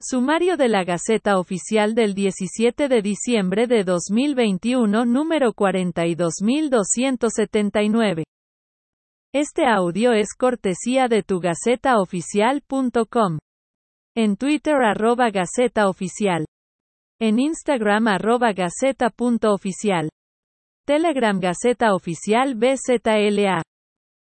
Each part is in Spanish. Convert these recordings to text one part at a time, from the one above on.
Sumario de la Gaceta Oficial del 17 de diciembre de 2021, número 42279. Este audio es cortesía de tugacetaoficial.com. En Twitter arroba Gaceta Oficial. En Instagram arroba gaceta.oficial. Telegram Gaceta Oficial BZLA.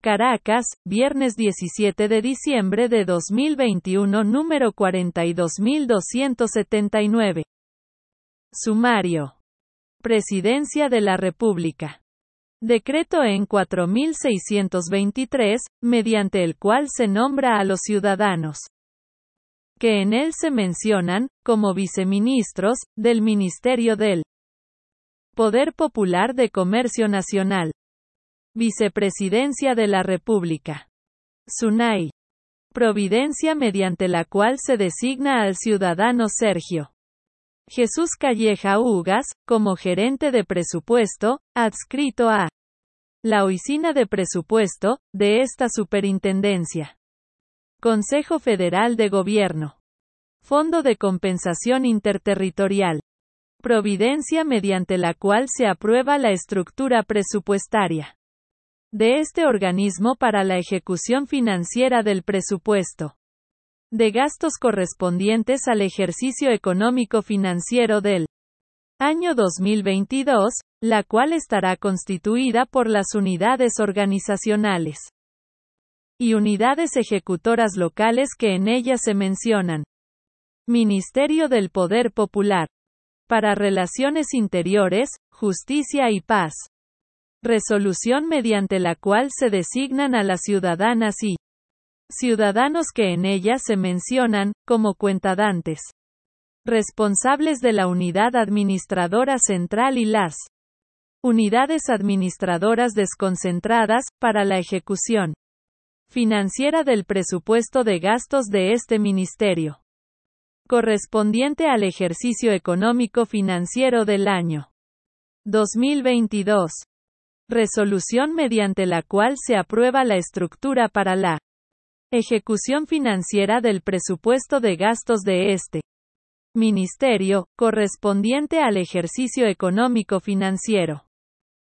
Caracas, viernes 17 de diciembre de 2021, número 42279. Sumario. Presidencia de la República. Decreto en 4623, mediante el cual se nombra a los ciudadanos que en él se mencionan, como viceministros, del Ministerio del Poder Popular de Comercio Nacional. Vicepresidencia de la República. SUNAI. Providencia mediante la cual se designa al ciudadano Sergio. Jesús Calleja Ugas, como gerente de presupuesto, adscrito a la oficina de presupuesto, de esta superintendencia. Consejo Federal de Gobierno. Fondo de Compensación Interterritorial. Providencia mediante la cual se aprueba la estructura presupuestaria de este organismo para la ejecución financiera del presupuesto de gastos correspondientes al ejercicio económico financiero del año 2022, la cual estará constituida por las unidades organizacionales y unidades ejecutoras locales que en ella se mencionan. Ministerio del Poder Popular. Para Relaciones Interiores, Justicia y Paz. Resolución mediante la cual se designan a las ciudadanas y ciudadanos que en ella se mencionan, como cuentadantes. Responsables de la unidad administradora central y las unidades administradoras desconcentradas, para la ejecución financiera del presupuesto de gastos de este ministerio, correspondiente al ejercicio económico financiero del año 2022. Resolución mediante la cual se aprueba la estructura para la ejecución financiera del presupuesto de gastos de este ministerio, correspondiente al ejercicio económico financiero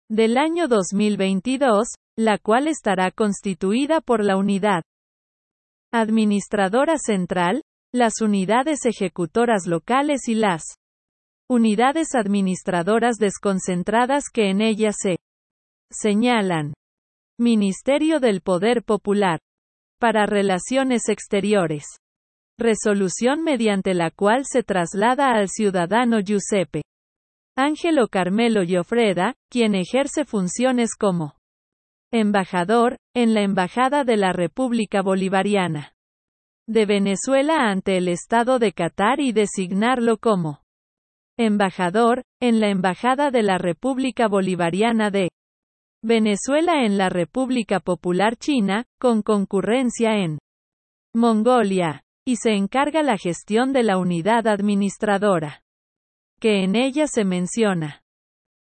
del año 2022, la cual estará constituida por la unidad administradora central, las unidades ejecutoras locales y las unidades administradoras desconcentradas que en ella se señalan. Ministerio del Poder Popular. Para Relaciones Exteriores. Resolución mediante la cual se traslada al ciudadano Giuseppe Ángelo Carmelo Llofreda, quien ejerce funciones como embajador, en la Embajada de la República Bolivariana de Venezuela ante el Estado de Qatar y designarlo como embajador, en la Embajada de la República Bolivariana de Venezuela en la República Popular China, con concurrencia en Mongolia, y se encarga la gestión de la unidad administradora que en ella se menciona.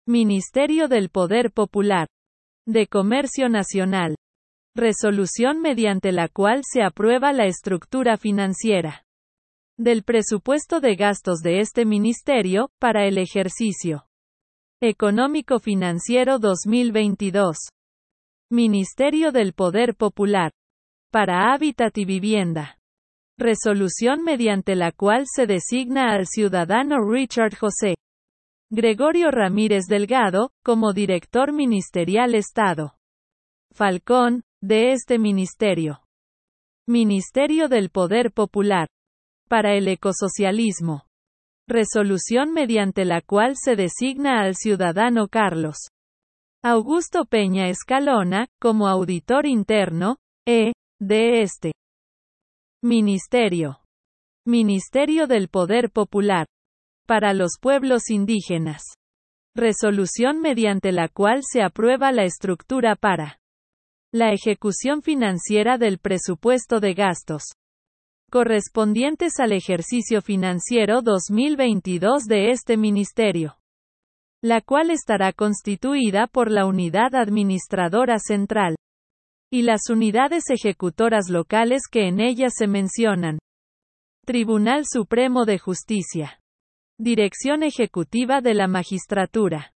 Ministerio del Poder Popular. De Comercio Nacional. Resolución mediante la cual se aprueba la estructura financiera del presupuesto de gastos de este ministerio, para el ejercicio económico financiero 2022. Ministerio del Poder Popular. Para Hábitat y Vivienda resolución mediante la cual se designa al ciudadano Richard José Gregorio Ramírez Delgado, como director ministerial Estado. Falcón, de este ministerio. Ministerio del Poder Popular. Para el Ecosocialismo. Resolución mediante la cual se designa al ciudadano Carlos Augusto Peña Escalona, como auditor interno, e, de este Ministerio. Ministerio del Poder Popular. Para los pueblos indígenas. Resolución mediante la cual se aprueba la estructura para la ejecución financiera del presupuesto de gastos correspondientes al ejercicio financiero 2022 de este ministerio, la cual estará constituida por la Unidad Administradora Central y las unidades ejecutoras locales que en ella se mencionan. Tribunal Supremo de Justicia. Dirección Ejecutiva de la Magistratura.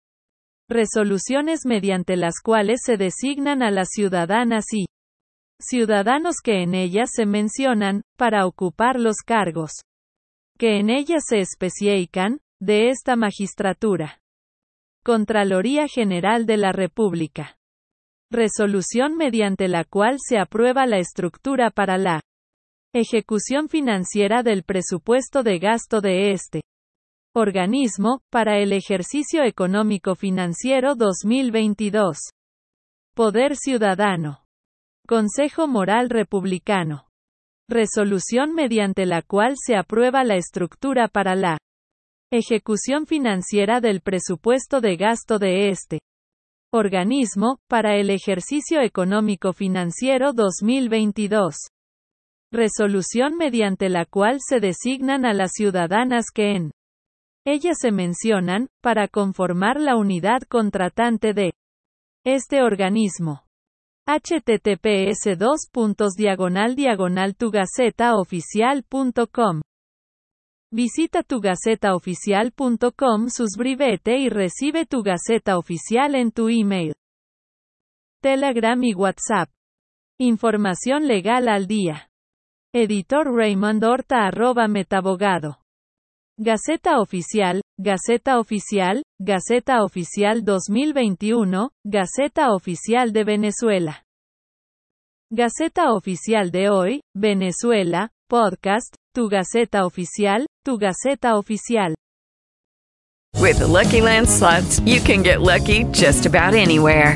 Resoluciones mediante las cuales se designan a las ciudadanas y ciudadanos que en ellas se mencionan, para ocupar los cargos que en ellas se especifican, de esta magistratura. Contraloría General de la República. Resolución mediante la cual se aprueba la estructura para la ejecución financiera del presupuesto de gasto de este organismo, para el ejercicio económico financiero 2022. Poder Ciudadano. Consejo Moral Republicano. Resolución mediante la cual se aprueba la estructura para la ejecución financiera del presupuesto de gasto de este organismo, para el ejercicio económico financiero 2022. Resolución mediante la cual se designan a las ciudadanas que en ellas se mencionan, para conformar la unidad contratante de este organismo https dos puntos diagonal diagonal tugacetaoficial.com Visita tugacetaoficial.com suscríbete y recibe tu Gaceta Oficial en tu email. Telegram y WhatsApp. Información legal al día. Editor Raymond Horta arroba metabogado. Gaceta Oficial, Gaceta Oficial, Gaceta Oficial 2021, Gaceta Oficial de Venezuela. Gaceta Oficial de hoy, Venezuela, podcast, tu Gaceta Oficial, tu Gaceta Oficial. With Lucky Land slots, you can get lucky just about anywhere.